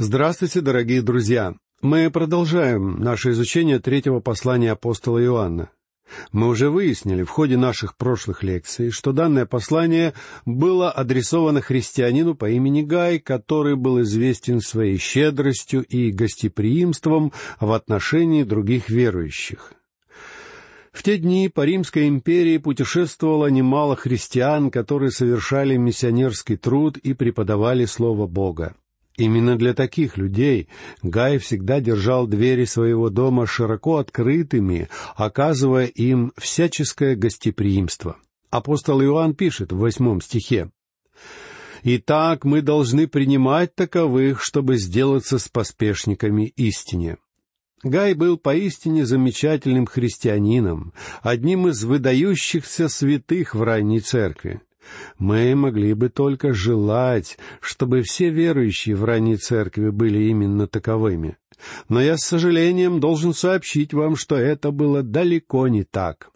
Здравствуйте, дорогие друзья! Мы продолжаем наше изучение третьего послания апостола Иоанна. Мы уже выяснили в ходе наших прошлых лекций, что данное послание было адресовано христианину по имени Гай, который был известен своей щедростью и гостеприимством в отношении других верующих. В те дни по Римской империи путешествовало немало христиан, которые совершали миссионерский труд и преподавали Слово Бога. Именно для таких людей Гай всегда держал двери своего дома широко открытыми, оказывая им всяческое гостеприимство. Апостол Иоанн пишет в восьмом стихе, «Итак, мы должны принимать таковых, чтобы сделаться с поспешниками истине». Гай был поистине замечательным христианином, одним из выдающихся святых в ранней церкви. Мы могли бы только желать, чтобы все верующие в ранней церкви были именно таковыми. Но я с сожалением должен сообщить вам, что это было далеко не так.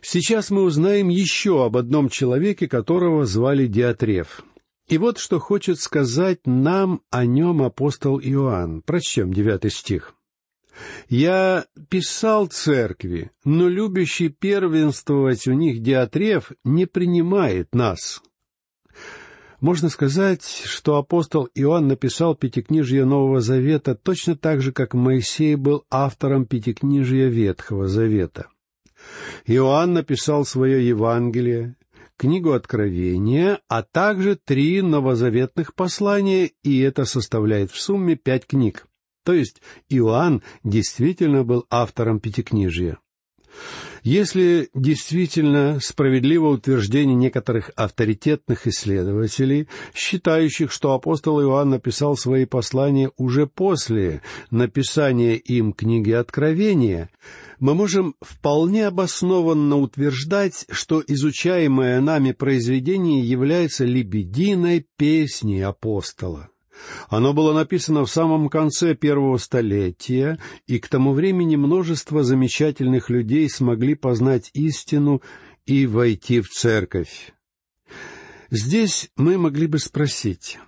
Сейчас мы узнаем еще об одном человеке, которого звали Диатреф. И вот что хочет сказать нам о нем апостол Иоанн. Прочтем девятый стих. Я писал церкви, но любящий первенствовать у них Диатреф не принимает нас. Можно сказать, что апостол Иоанн написал Пятикнижие Нового Завета точно так же, как Моисей был автором Пятикнижия Ветхого Завета. Иоанн написал свое Евангелие, книгу Откровения, а также три новозаветных послания, и это составляет в сумме пять книг. То есть Иоанн действительно был автором Пятикнижия. Если действительно справедливо утверждение некоторых авторитетных исследователей, считающих, что апостол Иоанн написал свои послания уже после написания им книги Откровения, мы можем вполне обоснованно утверждать, что изучаемое нами произведение является лебединой песней апостола. Оно было написано в самом конце первого столетия, и к тому времени множество замечательных людей смогли познать истину и войти в церковь. Здесь мы могли бы спросить,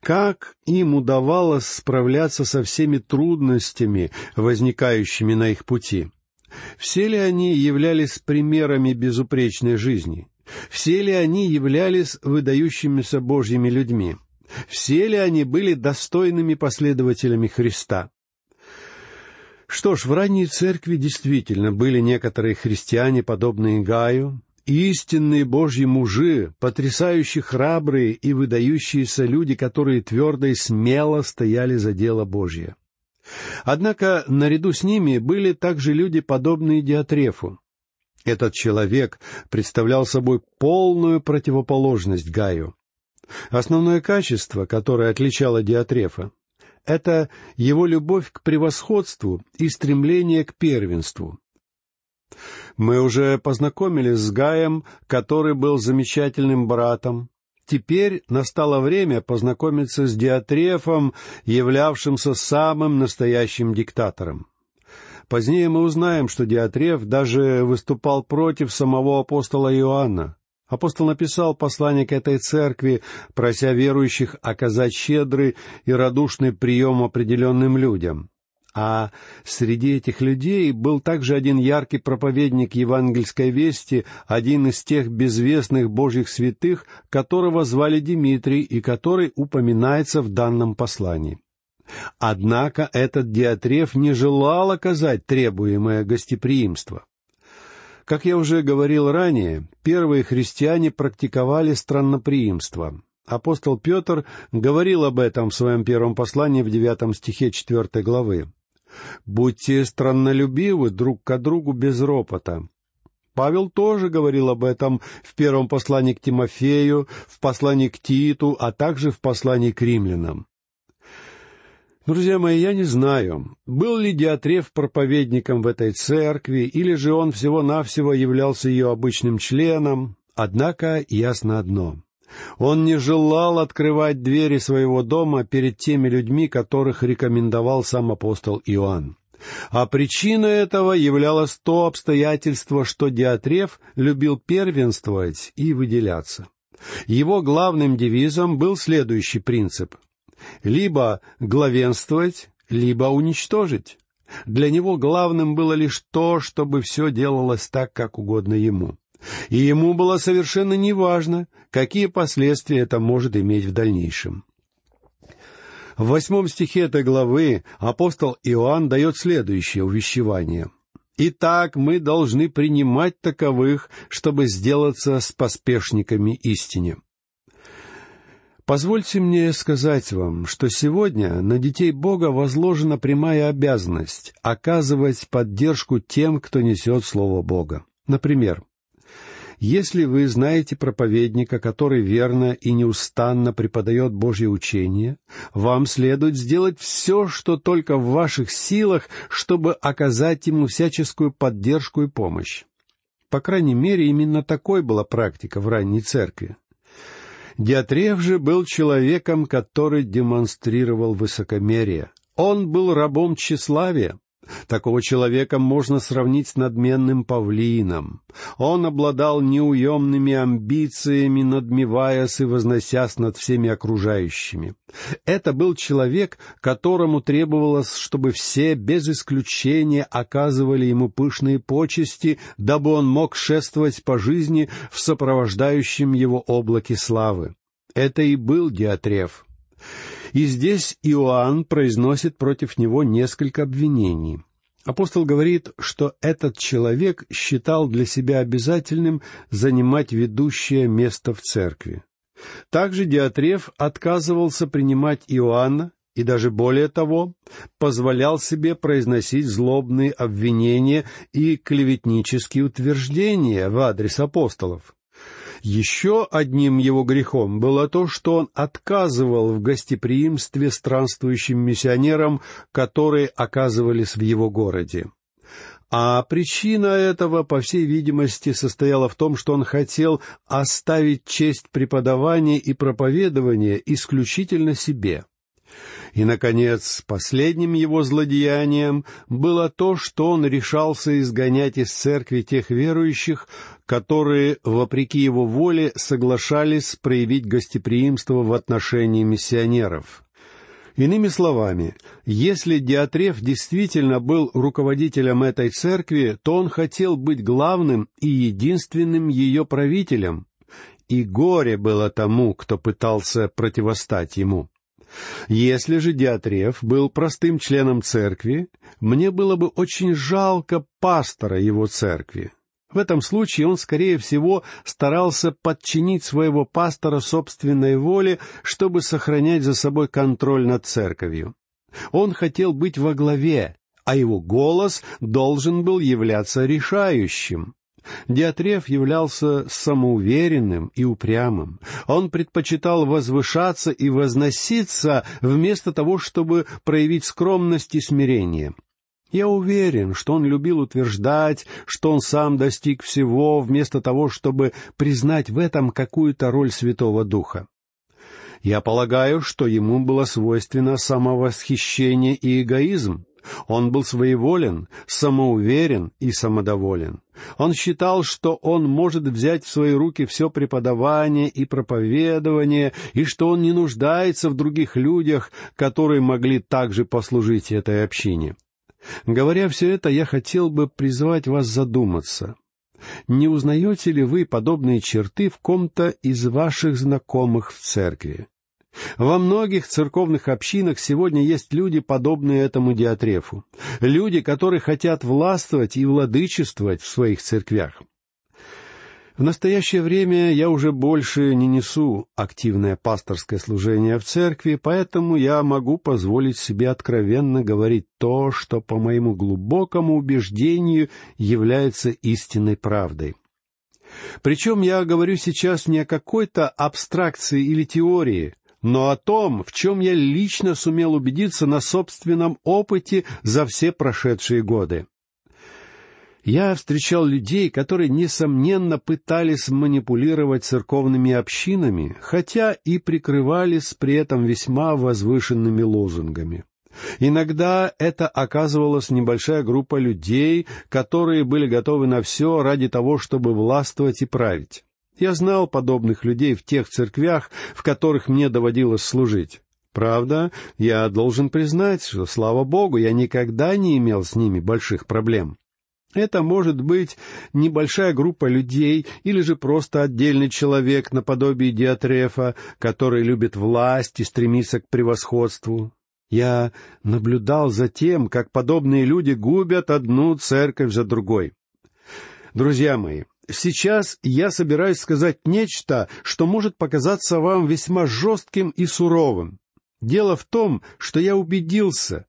как им удавалось справляться со всеми трудностями, возникающими на их пути? Все ли они являлись примерами безупречной жизни? Все ли они являлись выдающимися Божьими людьми? Все ли они были достойными последователями Христа? Что ж, в ранней церкви действительно были некоторые христиане, подобные Гаю, истинные Божьи мужи, потрясающие храбрые и выдающиеся люди, которые твердо и смело стояли за дело Божье. Однако наряду с ними были также люди, подобные Диатрефу. Этот человек представлял собой полную противоположность Гаю. Основное качество, которое отличало Диатрефа, это его любовь к превосходству и стремление к первенству. Мы уже познакомились с Гаем, который был замечательным братом. Теперь настало время познакомиться с Диатрефом, являвшимся самым настоящим диктатором. Позднее мы узнаем, что Диатреф даже выступал против самого апостола Иоанна. Апостол написал послание к этой церкви, прося верующих оказать щедрый и радушный прием определенным людям. А среди этих людей был также один яркий проповедник евангельской вести, один из тех безвестных божьих святых, которого звали Дмитрий и который упоминается в данном послании. Однако этот Диатреф не желал оказать требуемое гостеприимство. Как я уже говорил ранее, первые христиане практиковали странноприимство. Апостол Петр говорил об этом в своем первом послании в девятом стихе четвертой главы. «Будьте страннолюбивы друг к другу без ропота». Павел тоже говорил об этом в первом послании к Тимофею, в послании к Титу, а также в послании к римлянам. Друзья мои, я не знаю, был ли Диатреф проповедником в этой церкви, или же он всего-навсего являлся ее обычным членом, однако ясно одно. Он не желал открывать двери своего дома перед теми людьми, которых рекомендовал сам апостол Иоанн. А причиной этого являлось то обстоятельство, что Диатреф любил первенствовать и выделяться. Его главным девизом был следующий принцип — либо главенствовать, либо уничтожить. Для него главным было лишь то, чтобы все делалось так, как угодно ему. И ему было совершенно неважно, какие последствия это может иметь в дальнейшем. В восьмом стихе этой главы апостол Иоанн дает следующее увещевание. «Итак, мы должны принимать таковых, чтобы сделаться с поспешниками истине». Позвольте мне сказать вам, что сегодня на детей Бога возложена прямая обязанность оказывать поддержку тем, кто несет Слово Бога. Например, если вы знаете проповедника, который верно и неустанно преподает Божье учение, вам следует сделать все, что только в ваших силах, чтобы оказать ему всяческую поддержку и помощь. По крайней мере, именно такой была практика в ранней церкви. Диатреф же был человеком, который демонстрировал высокомерие. Он был рабом тщеславия. Такого человека можно сравнить с надменным павлином. Он обладал неуемными амбициями, надмеваясь и возносясь над всеми окружающими. Это был человек, которому требовалось, чтобы все без исключения оказывали ему пышные почести, дабы он мог шествовать по жизни в сопровождающем его облаке славы. Это и был Диатреф. И здесь Иоанн произносит против него несколько обвинений. Апостол говорит, что этот человек считал для себя обязательным занимать ведущее место в церкви. Также Диатреф отказывался принимать Иоанна и даже более того, позволял себе произносить злобные обвинения и клеветнические утверждения в адрес апостолов. Еще одним его грехом было то, что он отказывал в гостеприимстве странствующим миссионерам, которые оказывались в его городе. А причина этого, по всей видимости, состояла в том, что он хотел оставить честь преподавания и проповедования исключительно себе. И, наконец, последним его злодеянием было то, что он решался изгонять из церкви тех верующих, которые, вопреки его воле, соглашались проявить гостеприимство в отношении миссионеров. Иными словами, если Диатреф действительно был руководителем этой церкви, то он хотел быть главным и единственным ее правителем, и горе было тому, кто пытался противостать ему. Если же Диатреф был простым членом церкви, мне было бы очень жалко пастора его церкви. В этом случае он, скорее всего, старался подчинить своего пастора собственной воле, чтобы сохранять за собой контроль над церковью. Он хотел быть во главе, а его голос должен был являться решающим. Диатреф являлся самоуверенным и упрямым. Он предпочитал возвышаться и возноситься вместо того, чтобы проявить скромность и смирение. Я уверен, что он любил утверждать, что он сам достиг всего, вместо того, чтобы признать в этом какую-то роль Святого Духа. Я полагаю, что ему было свойственно самовосхищение и эгоизм. Он был своеволен, самоуверен и самодоволен. Он считал, что он может взять в свои руки все преподавание и проповедование, и что он не нуждается в других людях, которые могли также послужить этой общине. Говоря все это, я хотел бы призвать вас задуматься. Не узнаете ли вы подобные черты в ком-то из ваших знакомых в церкви? Во многих церковных общинах сегодня есть люди, подобные этому Диатрефу. Люди, которые хотят властвовать и владычествовать в своих церквях. В настоящее время я уже больше не несу активное пасторское служение в церкви, поэтому я могу позволить себе откровенно говорить то, что, по моему глубокому убеждению, является истинной правдой. Причем я говорю сейчас не о какой-то абстракции или теории, но о том, в чем я лично сумел убедиться на собственном опыте за все прошедшие годы. Я встречал людей, которые, несомненно, пытались манипулировать церковными общинами, хотя и прикрывались при этом весьма возвышенными лозунгами. Иногда это оказывалась небольшая группа людей, которые были готовы на все ради того, чтобы властвовать и править. Я знал подобных людей в тех церквях, в которых мне доводилось служить. Правда, я должен признать, что, слава Богу, я никогда не имел с ними больших проблем. Это может быть небольшая группа людей или же просто отдельный человек наподобие Диатрефа, который любит власть и стремится к превосходству. Я наблюдал за тем, как подобные люди губят одну церковь за другой. Друзья мои, сейчас я собираюсь сказать нечто, что может показаться вам весьма жестким и суровым. Дело в том, что я убедился,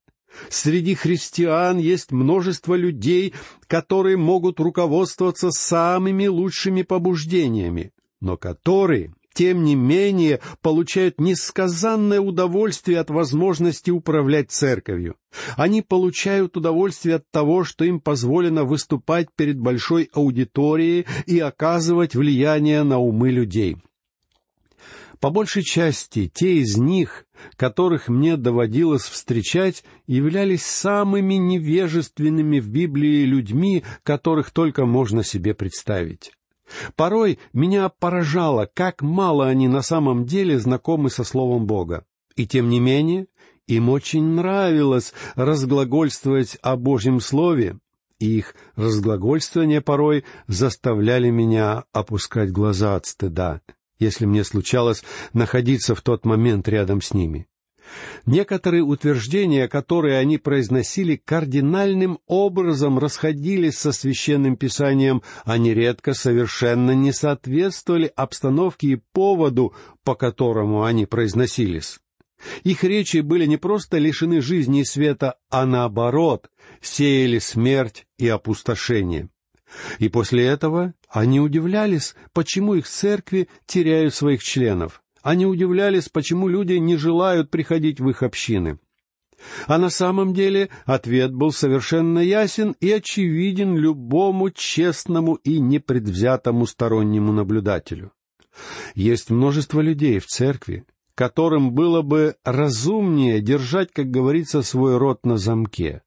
Среди христиан есть множество людей, которые могут руководствоваться самыми лучшими побуждениями, но которые, тем не менее, получают несказанное удовольствие от возможности управлять церковью. Они получают удовольствие от того, что им позволено выступать перед большой аудиторией и оказывать влияние на умы людей. По большей части те из них, которых мне доводилось встречать, являлись самыми невежественными в Библии людьми, которых только можно себе представить. Порой меня поражало, как мало они на самом деле знакомы со Словом Бога. И тем не менее, им очень нравилось разглагольствовать о Божьем Слове, и их разглагольствования порой заставляли меня опускать глаза от стыда если мне случалось находиться в тот момент рядом с ними. Некоторые утверждения, которые они произносили, кардинальным образом расходились со священным писанием, а нередко совершенно не соответствовали обстановке и поводу, по которому они произносились. Их речи были не просто лишены жизни и света, а наоборот, сеяли смерть и опустошение. И после этого они удивлялись, почему их церкви теряют своих членов. Они удивлялись, почему люди не желают приходить в их общины. А на самом деле ответ был совершенно ясен и очевиден любому честному и непредвзятому стороннему наблюдателю. Есть множество людей в церкви, которым было бы разумнее держать, как говорится, свой рот на замке.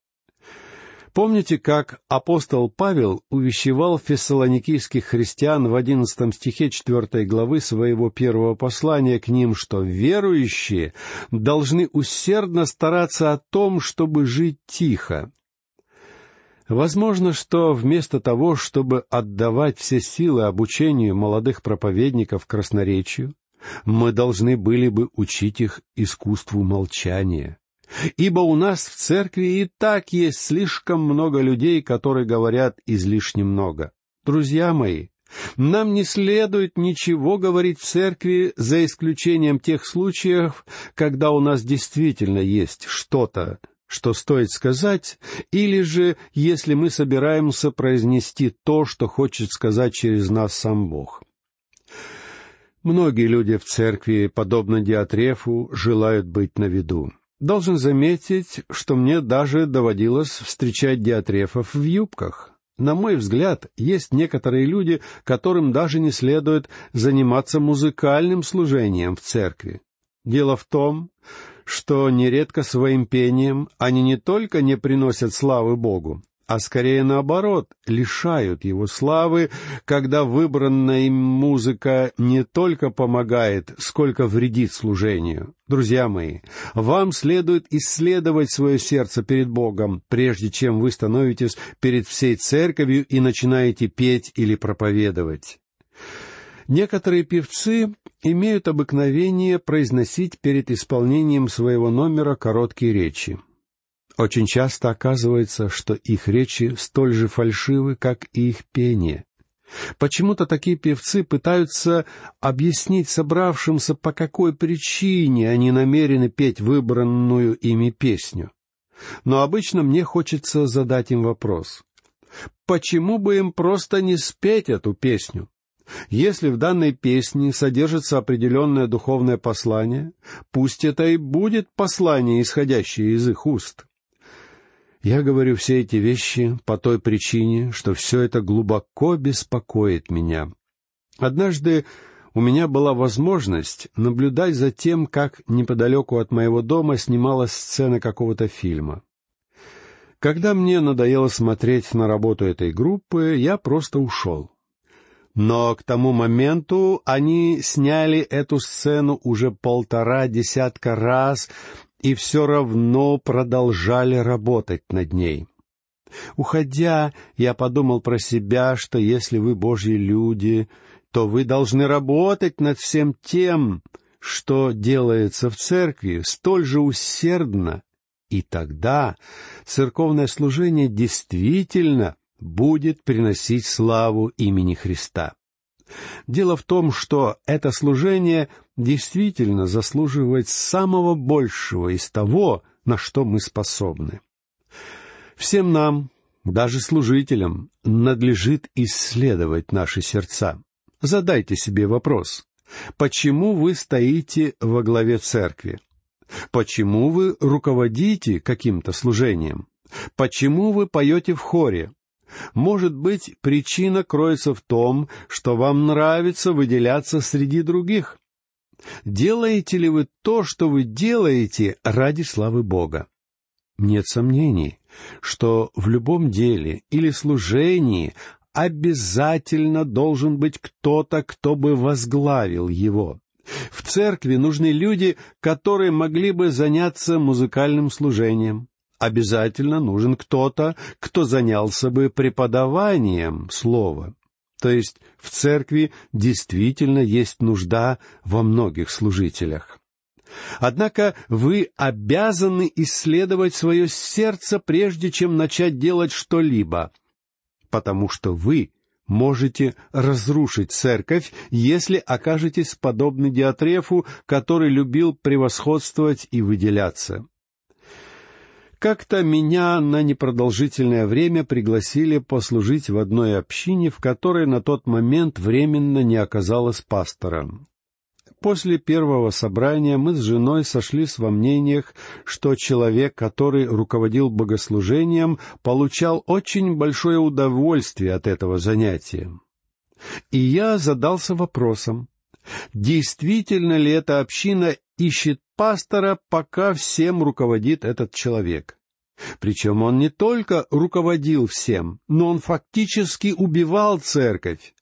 Помните, как апостол Павел увещевал фессалоникийских христиан в одиннадцатом стихе четвертой главы своего первого послания к ним, что верующие должны усердно стараться о том, чтобы жить тихо. Возможно, что вместо того, чтобы отдавать все силы обучению молодых проповедников красноречию, мы должны были бы учить их искусству молчания. Ибо у нас в церкви и так есть слишком много людей, которые говорят излишне много. Друзья мои, нам не следует ничего говорить в церкви, за исключением тех случаев, когда у нас действительно есть что-то, что стоит сказать, или же если мы собираемся произнести то, что хочет сказать через нас сам Бог. Многие люди в церкви, подобно Диатрефу, желают быть на виду. Должен заметить, что мне даже доводилось встречать диатрефов в юбках. На мой взгляд, есть некоторые люди, которым даже не следует заниматься музыкальным служением в церкви. Дело в том, что нередко своим пением они не только не приносят славы Богу, а скорее наоборот, лишают его славы, когда выбранная им музыка не только помогает, сколько вредит служению. Друзья мои, вам следует исследовать свое сердце перед Богом, прежде чем вы становитесь перед всей церковью и начинаете петь или проповедовать. Некоторые певцы имеют обыкновение произносить перед исполнением своего номера короткие речи. Очень часто оказывается, что их речи столь же фальшивы, как и их пение. Почему-то такие певцы пытаются объяснить собравшимся, по какой причине они намерены петь выбранную ими песню. Но обычно мне хочется задать им вопрос. Почему бы им просто не спеть эту песню? Если в данной песне содержится определенное духовное послание, пусть это и будет послание, исходящее из их уст. Я говорю все эти вещи по той причине, что все это глубоко беспокоит меня. Однажды у меня была возможность наблюдать за тем, как неподалеку от моего дома снималась сцена какого-то фильма. Когда мне надоело смотреть на работу этой группы, я просто ушел. Но к тому моменту они сняли эту сцену уже полтора десятка раз и все равно продолжали работать над ней. Уходя, я подумал про себя, что если вы Божьи люди, то вы должны работать над всем тем, что делается в церкви, столь же усердно, и тогда церковное служение действительно будет приносить славу имени Христа. Дело в том, что это служение действительно заслуживает самого большего из того, на что мы способны. Всем нам, даже служителям, надлежит исследовать наши сердца. Задайте себе вопрос, почему вы стоите во главе церкви? Почему вы руководите каким-то служением? Почему вы поете в хоре? Может быть, причина кроется в том, что вам нравится выделяться среди других. Делаете ли вы то, что вы делаете ради славы Бога? Нет сомнений, что в любом деле или служении обязательно должен быть кто-то, кто бы возглавил его. В церкви нужны люди, которые могли бы заняться музыкальным служением. Обязательно нужен кто-то, кто занялся бы преподаванием слова. То есть в церкви действительно есть нужда во многих служителях. Однако вы обязаны исследовать свое сердце, прежде чем начать делать что-либо, потому что вы можете разрушить церковь, если окажетесь подобны Диатрефу, который любил превосходствовать и выделяться. Как-то меня на непродолжительное время пригласили послужить в одной общине, в которой на тот момент временно не оказалось пастора. После первого собрания мы с женой сошлись во мнениях, что человек, который руководил богослужением, получал очень большое удовольствие от этого занятия. И я задался вопросом, действительно ли эта община ищет пастора, пока всем руководит этот человек? Причем он не только руководил всем, но он фактически убивал церковь.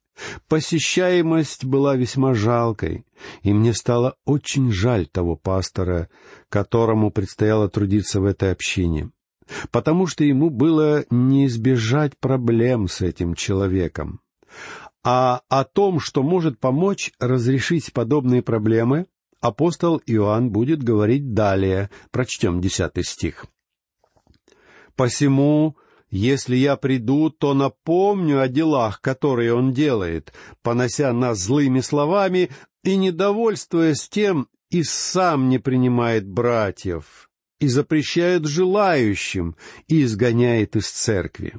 Посещаемость была весьма жалкой, и мне стало очень жаль того пастора, которому предстояло трудиться в этой общине, потому что ему было не избежать проблем с этим человеком. А о том, что может помочь разрешить подобные проблемы, апостол Иоанн будет говорить далее. Прочтем десятый стих. «Посему если я приду, то напомню о делах, которые он делает, понося нас злыми словами и недовольствуясь тем, и сам не принимает братьев, и запрещает желающим, и изгоняет из церкви.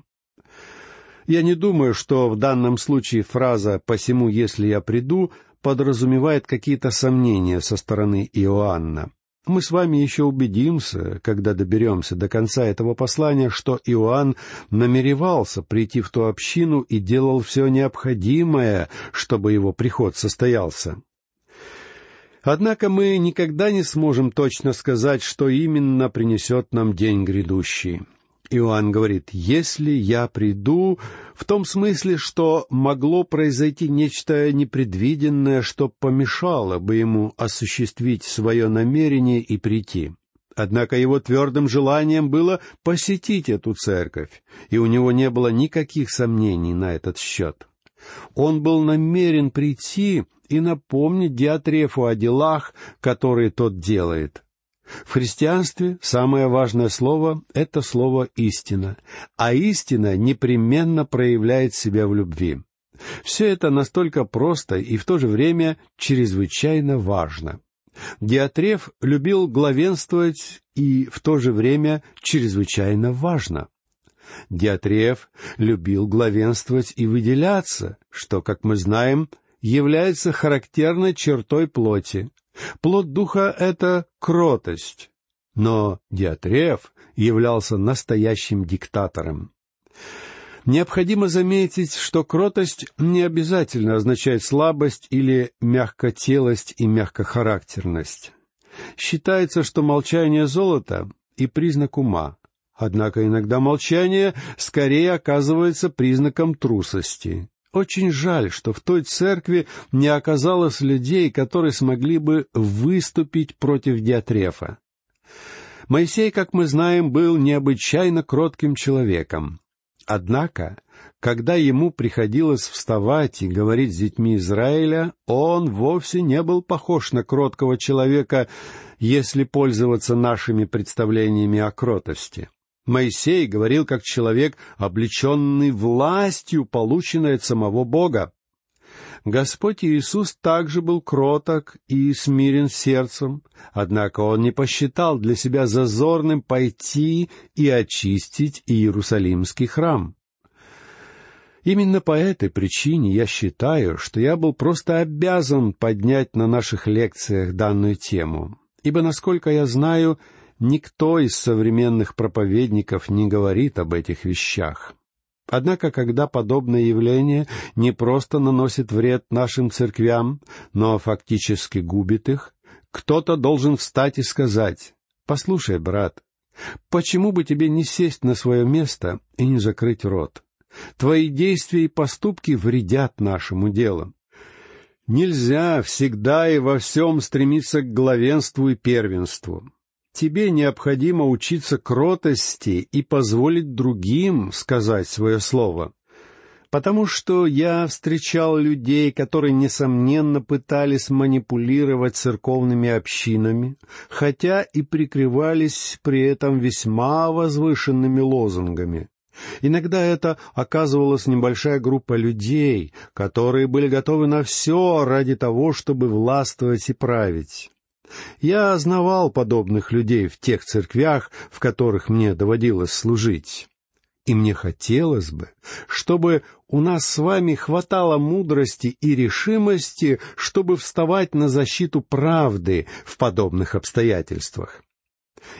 Я не думаю, что в данном случае фраза «посему, если я приду» подразумевает какие-то сомнения со стороны Иоанна. Мы с вами еще убедимся, когда доберемся до конца этого послания, что Иоанн намеревался прийти в ту общину и делал все необходимое, чтобы его приход состоялся. Однако мы никогда не сможем точно сказать, что именно принесет нам день грядущий. Иоанн говорит, «Если я приду...» в том смысле, что могло произойти нечто непредвиденное, что помешало бы ему осуществить свое намерение и прийти. Однако его твердым желанием было посетить эту церковь, и у него не было никаких сомнений на этот счет. Он был намерен прийти и напомнить Диатрефу о делах, которые тот делает. В христианстве самое важное слово — это слово «истина», а истина непременно проявляет себя в любви. Все это настолько просто и в то же время чрезвычайно важно. Диатреф любил главенствовать и в то же время чрезвычайно важно. Диатреф любил главенствовать и выделяться, что, как мы знаем, является характерной чертой плоти. Плод духа — это кротость. Но Диатреф являлся настоящим диктатором. Необходимо заметить, что кротость не обязательно означает слабость или мягкотелость и мягкохарактерность. Считается, что молчание золота и признак ума, однако иногда молчание скорее оказывается признаком трусости. Очень жаль, что в той церкви не оказалось людей, которые смогли бы выступить против Диатрефа. Моисей, как мы знаем, был необычайно кротким человеком. Однако, когда ему приходилось вставать и говорить с детьми Израиля, он вовсе не был похож на кроткого человека, если пользоваться нашими представлениями о кротости. Моисей говорил как человек, облеченный властью, полученной от самого Бога. Господь Иисус также был кроток и смирен сердцем, однако Он не посчитал для себя зазорным пойти и очистить Иерусалимский храм. Именно по этой причине я считаю, что я был просто обязан поднять на наших лекциях данную тему, ибо, насколько я знаю, никто из современных проповедников не говорит об этих вещах. Однако, когда подобное явление не просто наносит вред нашим церквям, но фактически губит их, кто-то должен встать и сказать, «Послушай, брат, почему бы тебе не сесть на свое место и не закрыть рот? Твои действия и поступки вредят нашему делу. Нельзя всегда и во всем стремиться к главенству и первенству. Тебе необходимо учиться кротости и позволить другим сказать свое слово. Потому что я встречал людей, которые, несомненно, пытались манипулировать церковными общинами, хотя и прикрывались при этом весьма возвышенными лозунгами. Иногда это оказывалась небольшая группа людей, которые были готовы на все ради того, чтобы властвовать и править. Я знавал подобных людей в тех церквях, в которых мне доводилось служить. И мне хотелось бы, чтобы у нас с вами хватало мудрости и решимости, чтобы вставать на защиту правды в подобных обстоятельствах.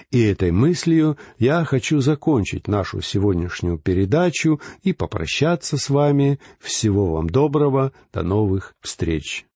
И этой мыслью я хочу закончить нашу сегодняшнюю передачу и попрощаться с вами. Всего вам доброго, до новых встреч.